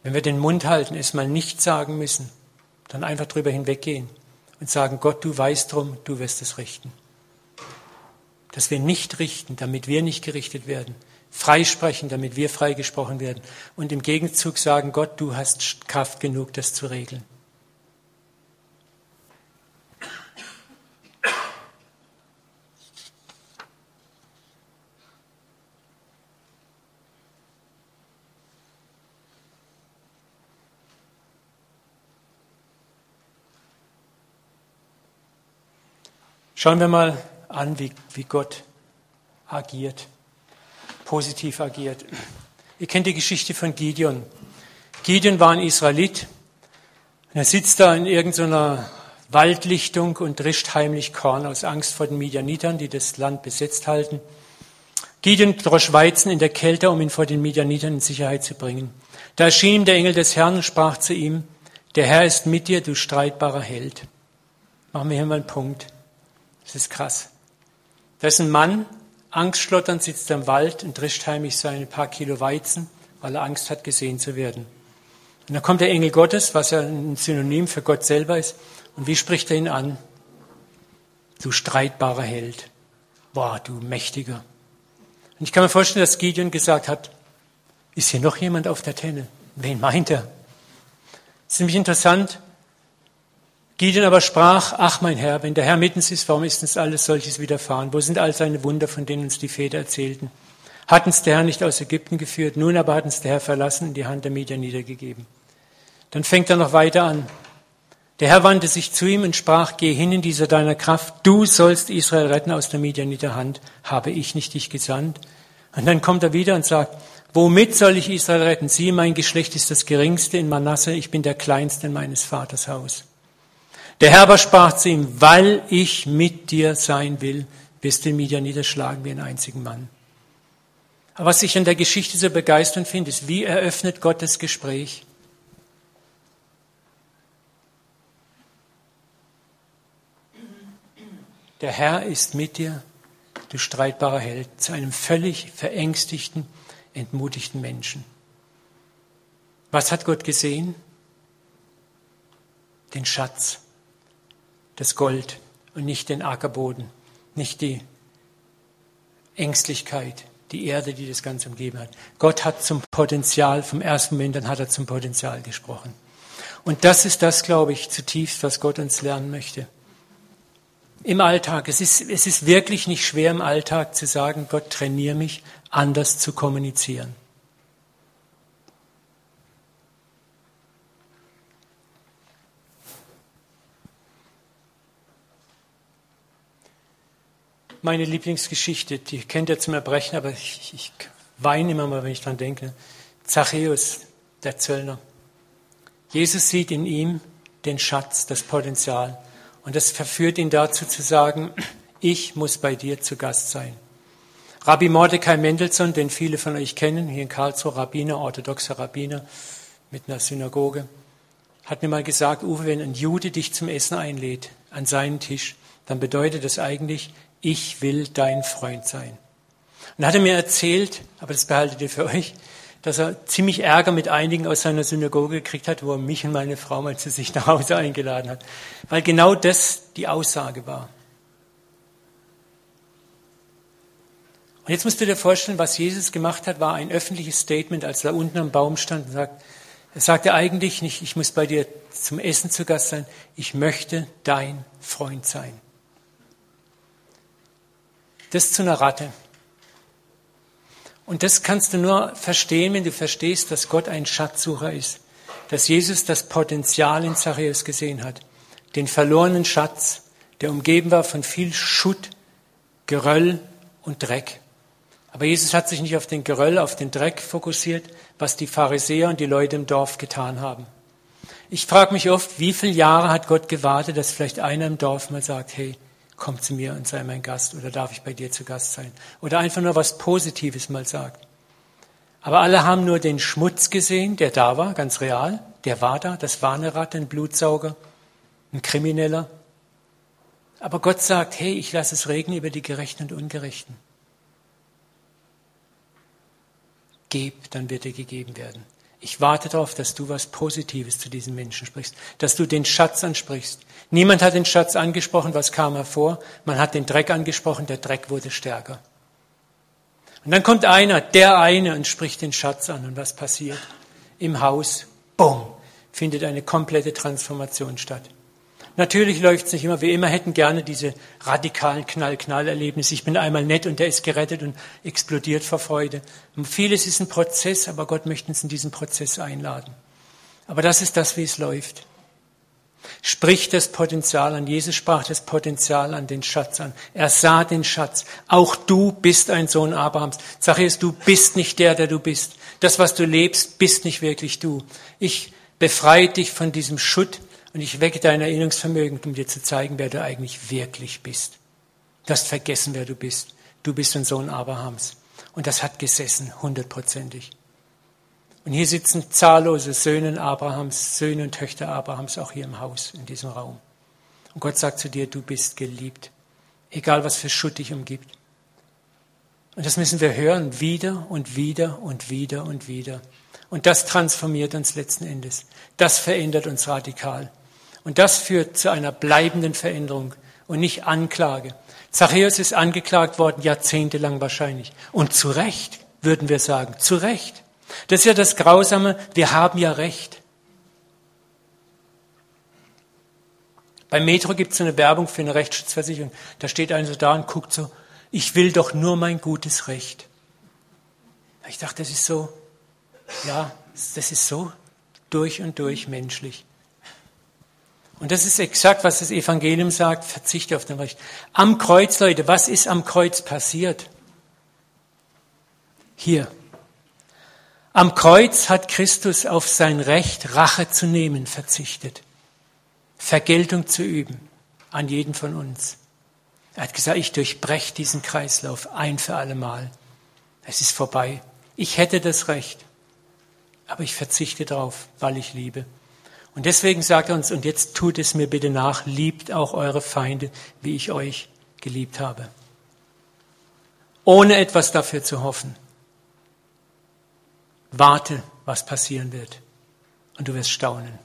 Wenn wir den Mund halten, es mal nicht sagen müssen, dann einfach drüber hinweggehen und sagen, Gott, du weißt drum, du wirst es richten. Dass wir nicht richten, damit wir nicht gerichtet werden, freisprechen, damit wir freigesprochen werden. Und im Gegenzug sagen, Gott, du hast Kraft genug, das zu regeln. Schauen wir mal an, wie, wie Gott agiert, positiv agiert. Ihr kennt die Geschichte von Gideon. Gideon war ein Israelit. Er sitzt da in irgendeiner Waldlichtung und drischt heimlich Korn aus Angst vor den Midianitern, die das Land besetzt halten. Gideon drosch Weizen in der Kälte, um ihn vor den Midianitern in Sicherheit zu bringen. Da erschien ihm der Engel des Herrn und sprach zu ihm, der Herr ist mit dir, du streitbarer Held. Machen wir hier mal einen Punkt. Das ist krass. Da ist ein Mann, angstschlotternd sitzt er im Wald und drischt heimlich seine paar Kilo Weizen, weil er Angst hat, gesehen zu werden. Und dann kommt der Engel Gottes, was ja ein Synonym für Gott selber ist. Und wie spricht er ihn an? Du streitbarer Held. Boah, du Mächtiger. Und ich kann mir vorstellen, dass Gideon gesagt hat, ist hier noch jemand auf der Tenne? Wen meint er? Es ist nämlich interessant, Gideon aber sprach, ach mein Herr, wenn der Herr mitten ist, warum ist uns alles solches widerfahren? Wo sind all seine Wunder, von denen uns die Väter erzählten? Hat uns der Herr nicht aus Ägypten geführt, nun aber hat uns der Herr verlassen und die Hand der Medier niedergegeben. Dann fängt er noch weiter an. Der Herr wandte sich zu ihm und sprach, geh hin in dieser deiner Kraft, du sollst Israel retten aus der Midianiter Hand, habe ich nicht dich gesandt? Und dann kommt er wieder und sagt, womit soll ich Israel retten? Sieh, mein Geschlecht ist das geringste in Manasse, ich bin der kleinste in meines Vaters Haus. Der Herr aber sprach zu ihm, weil ich mit dir sein will, wirst du Midian niederschlagen wie einen einzigen Mann. Aber was ich an der Geschichte so begeisternd finde, ist, wie eröffnet Gott das Gespräch? Der Herr ist mit dir, du streitbarer Held, zu einem völlig verängstigten, entmutigten Menschen. Was hat Gott gesehen? Den Schatz das Gold und nicht den Ackerboden, nicht die Ängstlichkeit, die Erde, die das Ganze umgeben hat. Gott hat zum Potenzial, vom ersten Moment an hat er zum Potenzial gesprochen. Und das ist das, glaube ich, zutiefst, was Gott uns lernen möchte. Im Alltag. Es ist, es ist wirklich nicht schwer im Alltag zu sagen, Gott trainiere mich, anders zu kommunizieren. Meine Lieblingsgeschichte, die kennt ihr zum Erbrechen, aber ich, ich weine immer mal, wenn ich dran denke. Zachäus, der Zöllner. Jesus sieht in ihm den Schatz, das Potenzial. Und das verführt ihn dazu zu sagen, *clears throat* ich muss bei dir zu Gast sein. Rabbi Mordecai Mendelssohn, den viele von euch kennen, hier in Karlsruhe, Rabbiner, orthodoxer Rabbiner mit einer Synagoge, hat mir mal gesagt, Uwe, wenn ein Jude dich zum Essen einlädt, an seinen Tisch, dann bedeutet das eigentlich, ich will dein Freund sein. Und er mir erzählt, aber das behaltet ihr für euch, dass er ziemlich Ärger mit einigen aus seiner Synagoge gekriegt hat, wo er mich und meine Frau mal zu sich nach Hause eingeladen hat. Weil genau das die Aussage war. Und jetzt musst du dir vorstellen, was Jesus gemacht hat, war ein öffentliches Statement, als er unten am Baum stand und sagt, er sagte eigentlich nicht, ich muss bei dir zum Essen zu Gast sein, ich möchte dein Freund sein. Das zu einer Ratte. Und das kannst du nur verstehen, wenn du verstehst, dass Gott ein Schatzsucher ist. Dass Jesus das Potenzial in Zachäus gesehen hat. Den verlorenen Schatz, der umgeben war von viel Schutt, Geröll und Dreck. Aber Jesus hat sich nicht auf den Geröll, auf den Dreck fokussiert, was die Pharisäer und die Leute im Dorf getan haben. Ich frage mich oft, wie viele Jahre hat Gott gewartet, dass vielleicht einer im Dorf mal sagt, hey, komm zu mir und sei mein Gast oder darf ich bei dir zu Gast sein? Oder einfach nur was Positives mal sagt. Aber alle haben nur den Schmutz gesehen, der da war, ganz real. Der war da, das war eine Ratte, ein Blutsauger, ein Krimineller. Aber Gott sagt, hey, ich lasse es regnen über die Gerechten und Ungerechten. Geb, dann wird dir gegeben werden. Ich warte darauf, dass du was Positives zu diesen Menschen sprichst, dass du den Schatz ansprichst. Niemand hat den Schatz angesprochen, was kam hervor? Man hat den Dreck angesprochen, der Dreck wurde stärker. Und dann kommt einer, der eine, und spricht den Schatz an. Und was passiert? Im Haus, bumm, findet eine komplette Transformation statt. Natürlich läuft es nicht immer. Wir immer hätten gerne diese radikalen Knall-Knall-Erlebnisse. Ich bin einmal nett und der ist gerettet und explodiert vor Freude. Und vieles ist ein Prozess, aber Gott möchte uns in diesen Prozess einladen. Aber das ist das, wie es läuft. Sprich das Potenzial an. Jesus sprach das Potenzial an den Schatz an. Er sah den Schatz. Auch du bist ein Sohn Abrahams. Sache ist, du bist nicht der, der du bist. Das, was du lebst, bist nicht wirklich du. Ich befreie dich von diesem Schutt, und ich wecke dein Erinnerungsvermögen, um dir zu zeigen, wer du eigentlich wirklich bist. Du hast vergessen, wer du bist. Du bist ein Sohn Abrahams. Und das hat gesessen, hundertprozentig. Und hier sitzen zahllose Söhne Abrahams, Söhne und Töchter Abrahams auch hier im Haus, in diesem Raum. Und Gott sagt zu dir, du bist geliebt. Egal was für Schutt dich umgibt. Und das müssen wir hören, wieder und wieder und wieder und wieder. Und das transformiert uns letzten Endes. Das verändert uns radikal. Und das führt zu einer bleibenden Veränderung und nicht Anklage. Zachäus ist angeklagt worden, jahrzehntelang wahrscheinlich. Und zu Recht, würden wir sagen, zu Recht. Das ist ja das Grausame, wir haben ja Recht. Beim Metro gibt es eine Werbung für eine Rechtsschutzversicherung. Da steht einer so da und guckt so, ich will doch nur mein gutes Recht. Ich dachte, das ist so, ja, das ist so durch und durch menschlich. Und das ist exakt, was das Evangelium sagt, verzichte auf den Recht. Am Kreuz, Leute, was ist am Kreuz passiert? Hier. Am Kreuz hat Christus auf sein Recht, Rache zu nehmen, verzichtet. Vergeltung zu üben an jeden von uns. Er hat gesagt, ich durchbreche diesen Kreislauf ein für alle Mal. Es ist vorbei. Ich hätte das Recht, aber ich verzichte darauf, weil ich liebe. Und deswegen sagt er uns, und jetzt tut es mir bitte nach, liebt auch eure Feinde, wie ich euch geliebt habe. Ohne etwas dafür zu hoffen. Warte, was passieren wird. Und du wirst staunen.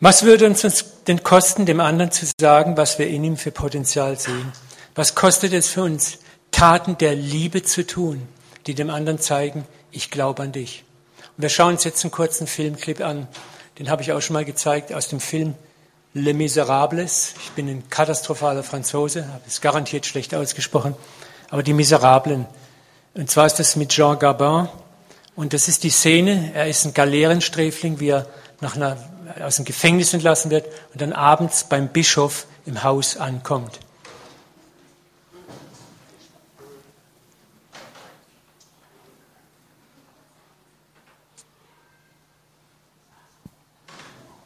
Was würde uns denn kosten, dem anderen zu sagen, was wir in ihm für Potenzial sehen? Was kostet es für uns, Taten der Liebe zu tun, die dem anderen zeigen, ich glaube an dich? Und wir schauen uns jetzt einen kurzen Filmclip an. Den habe ich auch schon mal gezeigt aus dem Film Les Miserables. Ich bin ein katastrophaler Franzose, habe es garantiert schlecht ausgesprochen. Aber die Miserablen. Und zwar ist das mit Jean Gabin. Und das ist die Szene, er ist ein Galeerensträfling, wie er nach einer, aus dem Gefängnis entlassen wird und dann abends beim Bischof im Haus ankommt.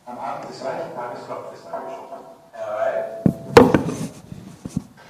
Am Abend des gleichen Tages Gottfest angesprochen.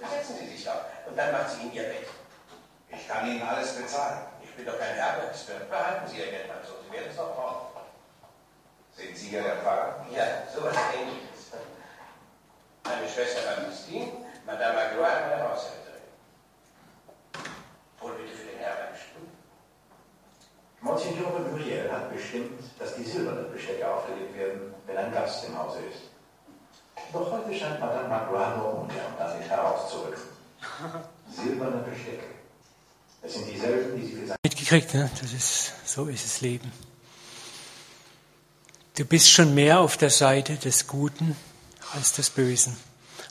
Setzen Sie sich doch. Und dann macht sie ihn Ihr Bett. Ich kann Ihnen alles bezahlen. Ich bin doch kein Ärgerungswirt. Behalten Sie Ihr Geld mal so. Sie werden es doch brauchen. Sind Sie ja der Pfarrer? Ja, sowas ähnliches. Meine Schwester Amnestin, Madame Magloire, meine Haushälterin. Wohl bitte für den Herrmannstuhl. Monsignor Muriel hat bestimmt, dass die silbernen Bestecke aufgelegt werden, wenn ein Gast im Hause ist. *laughs* mitgekriegt, ne? das ist, so ist das Leben. Du bist schon mehr auf der Seite des Guten als des Bösen.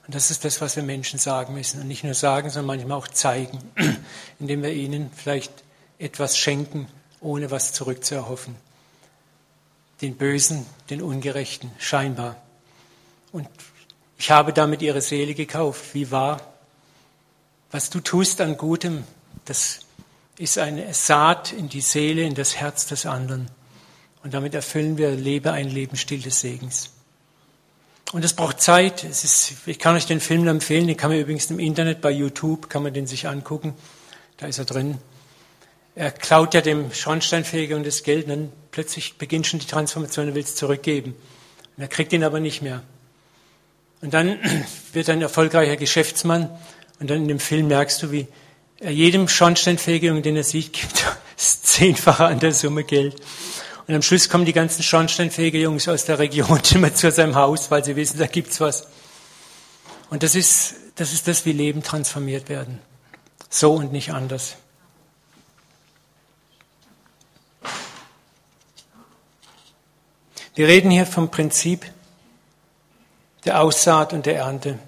Und das ist das, was wir Menschen sagen müssen. Und nicht nur sagen, sondern manchmal auch zeigen, *clears throat* indem wir ihnen vielleicht etwas schenken, ohne was zurückzuerhoffen. Den Bösen, den Ungerechten, scheinbar. Und ich habe damit ihre Seele gekauft. Wie wahr? Was du tust an Gutem, das ist eine Saat in die Seele, in das Herz des anderen. Und damit erfüllen wir, lebe ein Leben still des Segens. Und es braucht Zeit. Es ist, ich kann euch den Film empfehlen, den kann man übrigens im Internet bei YouTube, kann man den sich angucken. Da ist er drin. Er klaut ja dem Schornsteinfeger und das Geld und dann plötzlich beginnt schon die Transformation, er will es zurückgeben. Und er kriegt ihn aber nicht mehr. Und dann wird er ein erfolgreicher Geschäftsmann und dann in dem Film merkst du, wie jedem Schornsteinfeger, den er sieht, gibt das Zehnfache an der Summe Geld. Und am Schluss kommen die ganzen Schornsteinfegerjungs aus der Region *laughs* immer zu seinem Haus, weil sie wissen, da gibt's was. Und das ist, das ist das, wie Leben transformiert werden. So und nicht anders. Wir reden hier vom Prinzip der Aussaat und der Ernte.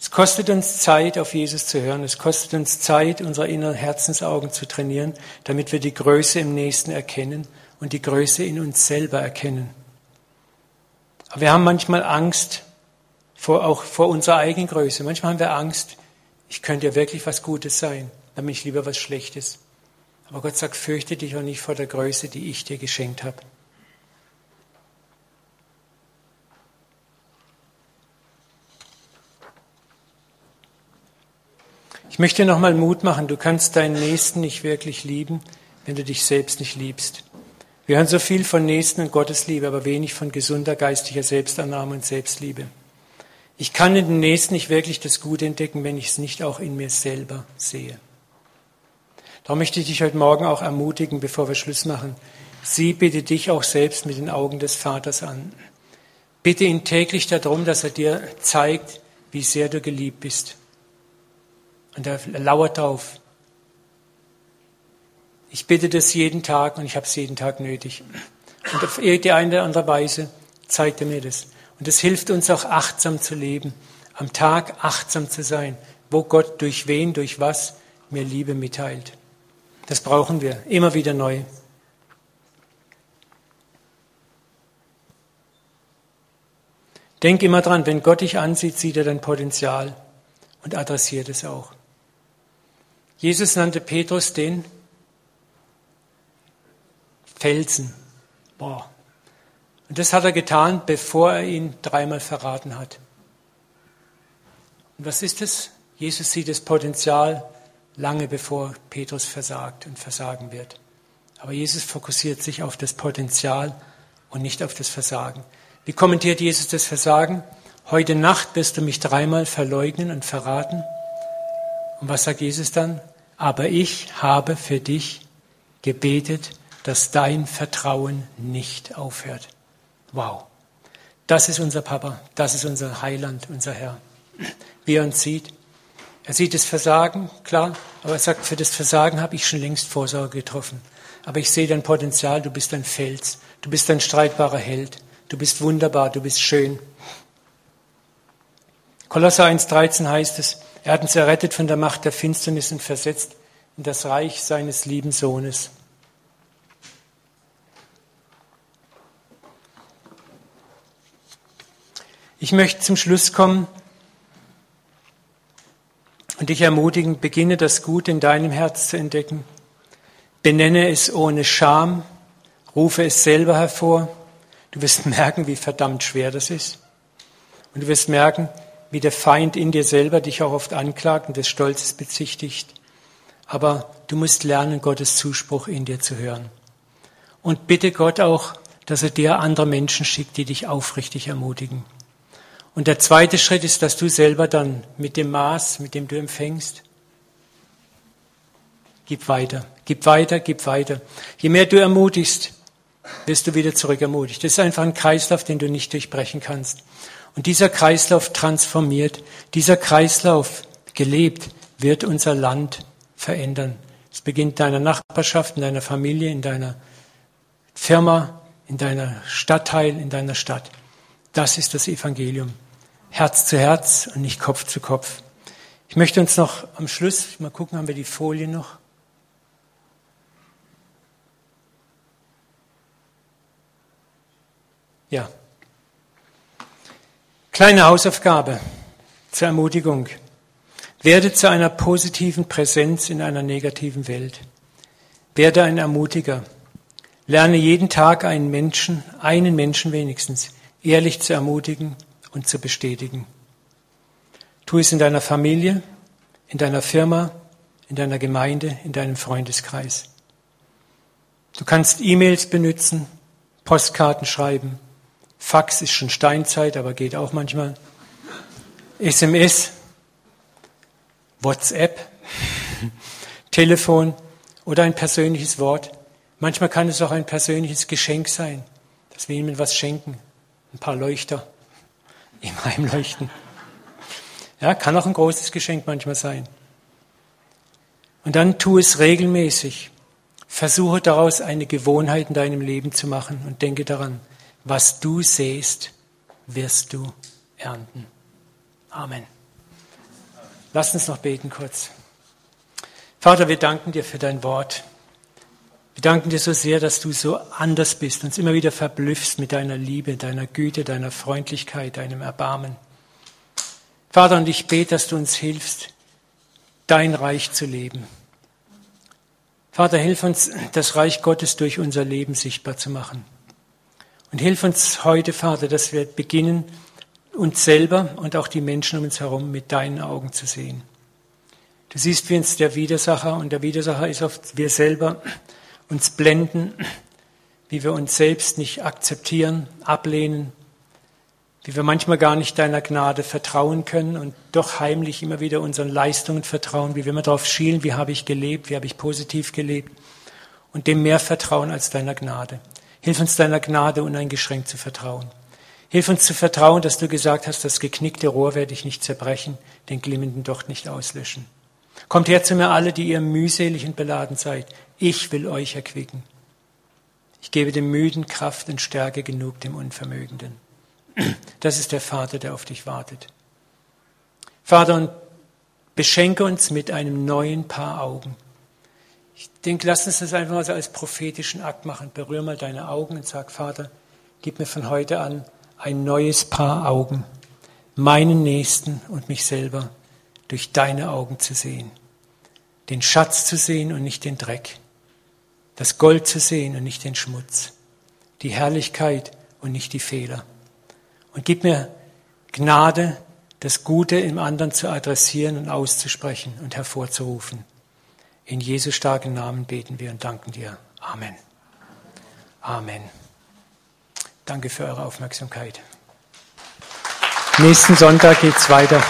Es kostet uns Zeit, auf Jesus zu hören. Es kostet uns Zeit, unsere inneren Herzensaugen zu trainieren, damit wir die Größe im Nächsten erkennen und die Größe in uns selber erkennen. Aber wir haben manchmal Angst vor, auch vor unserer eigenen Größe. Manchmal haben wir Angst, ich könnte ja wirklich was Gutes sein, dann bin ich lieber was Schlechtes. Aber Gott sagt, fürchte dich auch nicht vor der Größe, die ich dir geschenkt habe. Möchte nochmal Mut machen, du kannst deinen Nächsten nicht wirklich lieben, wenn du dich selbst nicht liebst. Wir hören so viel von Nächsten und Gottesliebe, aber wenig von gesunder geistiger Selbstannahme und Selbstliebe. Ich kann in den Nächsten nicht wirklich das Gute entdecken, wenn ich es nicht auch in mir selber sehe. Darum möchte ich dich heute Morgen auch ermutigen, bevor wir Schluss machen. Sieh bitte dich auch selbst mit den Augen des Vaters an. Bitte ihn täglich darum, dass er dir zeigt, wie sehr du geliebt bist. Und er lauert auf. Ich bitte das jeden Tag und ich habe es jeden Tag nötig. Und auf die eine oder andere Weise zeigt er mir das. Und es hilft uns auch achtsam zu leben, am Tag achtsam zu sein, wo Gott durch wen, durch was mir Liebe mitteilt. Das brauchen wir immer wieder neu. Denk immer dran, wenn Gott dich ansieht, sieht er dein Potenzial und adressiert es auch. Jesus nannte Petrus den Felsen. Boah. Und das hat er getan, bevor er ihn dreimal verraten hat. Und was ist es? Jesus sieht das Potenzial lange bevor Petrus versagt und versagen wird. Aber Jesus fokussiert sich auf das Potenzial und nicht auf das Versagen. Wie kommentiert Jesus das Versagen? Heute Nacht wirst du mich dreimal verleugnen und verraten. Und was sagt Jesus dann? Aber ich habe für dich gebetet, dass dein Vertrauen nicht aufhört. Wow. Das ist unser Papa, das ist unser Heiland, unser Herr. Wie er uns sieht. Er sieht das Versagen, klar, aber er sagt, für das Versagen habe ich schon längst Vorsorge getroffen. Aber ich sehe dein Potenzial, du bist ein Fels, du bist ein streitbarer Held, du bist wunderbar, du bist schön. Kolosser 1,13 heißt es, er hat uns errettet von der Macht der Finsternis und versetzt in das Reich seines lieben Sohnes. Ich möchte zum Schluss kommen und dich ermutigen, beginne das Gute in deinem Herz zu entdecken. Benenne es ohne Scham, rufe es selber hervor. Du wirst *laughs* merken, wie verdammt schwer das ist. Und du wirst merken, wie der Feind in dir selber dich auch oft anklagt und des Stolzes bezichtigt. Aber du musst lernen, Gottes Zuspruch in dir zu hören. Und bitte Gott auch, dass er dir andere Menschen schickt, die dich aufrichtig ermutigen. Und der zweite Schritt ist, dass du selber dann mit dem Maß, mit dem du empfängst, gib weiter, gib weiter, gib weiter. Je mehr du ermutigst, wirst du wieder zurück ermutigt. Das ist einfach ein Kreislauf, den du nicht durchbrechen kannst. Und dieser Kreislauf transformiert, dieser Kreislauf gelebt, wird unser Land verändern. Es beginnt in deiner Nachbarschaft, in deiner Familie, in deiner Firma, in deiner Stadtteil, in deiner Stadt. Das ist das Evangelium. Herz zu Herz und nicht Kopf zu Kopf. Ich möchte uns noch am Schluss, mal gucken, haben wir die Folie noch? Ja. Kleine Hausaufgabe zur Ermutigung. Werde zu einer positiven Präsenz in einer negativen Welt. Werde ein Ermutiger. Lerne jeden Tag einen Menschen, einen Menschen wenigstens, ehrlich zu ermutigen und zu bestätigen. Tu es in deiner Familie, in deiner Firma, in deiner Gemeinde, in deinem Freundeskreis. Du kannst E-Mails benutzen, Postkarten schreiben. Fax ist schon Steinzeit, aber geht auch manchmal. SMS, WhatsApp, *laughs* Telefon oder ein persönliches Wort. Manchmal kann es auch ein persönliches Geschenk sein, dass wir jemandem was schenken ein paar Leuchter *laughs* im Heimleuchten. Ja, kann auch ein großes Geschenk manchmal sein. Und dann tu es regelmäßig. Versuche daraus eine Gewohnheit in deinem Leben zu machen und denke daran, was du sähst, wirst du ernten. Amen. Lass uns noch beten kurz. Vater, wir danken dir für dein Wort. Wir danken dir so sehr, dass du so anders bist, uns immer wieder verblüffst mit deiner Liebe, deiner Güte, deiner Freundlichkeit, deinem Erbarmen. Vater, und ich bete, dass du uns hilfst, dein Reich zu leben. Vater, hilf uns, das Reich Gottes durch unser Leben sichtbar zu machen. Und hilf uns heute, Vater, dass wir beginnen, uns selber und auch die Menschen um uns herum mit deinen Augen zu sehen. Du siehst, wie uns der Widersacher, und der Widersacher ist oft wir selber, uns blenden, wie wir uns selbst nicht akzeptieren, ablehnen, wie wir manchmal gar nicht deiner Gnade vertrauen können und doch heimlich immer wieder unseren Leistungen vertrauen, wie wir immer darauf schielen, wie habe ich gelebt, wie habe ich positiv gelebt und dem mehr vertrauen als deiner Gnade. Hilf uns deiner Gnade uneingeschränkt zu vertrauen. Hilf uns zu vertrauen, dass du gesagt hast, das geknickte Rohr werde ich nicht zerbrechen, den glimmenden Docht nicht auslöschen. Kommt her zu mir alle, die ihr mühselig und beladen seid. Ich will euch erquicken. Ich gebe dem Müden Kraft und Stärke genug dem Unvermögenden. Das ist der Vater, der auf dich wartet. Vater, und beschenke uns mit einem neuen Paar Augen. Ich denke, lass uns das einfach mal so als prophetischen Akt machen. Berühr mal deine Augen und sag, Vater, gib mir von heute an ein neues Paar Augen, meinen Nächsten und mich selber durch deine Augen zu sehen. Den Schatz zu sehen und nicht den Dreck das Gold zu sehen und nicht den Schmutz, die Herrlichkeit und nicht die Fehler. Und gib mir Gnade, das Gute im anderen zu adressieren und auszusprechen und hervorzurufen. In Jesu starken Namen beten wir und danken dir. Amen. Amen. Danke für eure Aufmerksamkeit. Nächsten Sonntag geht's weiter.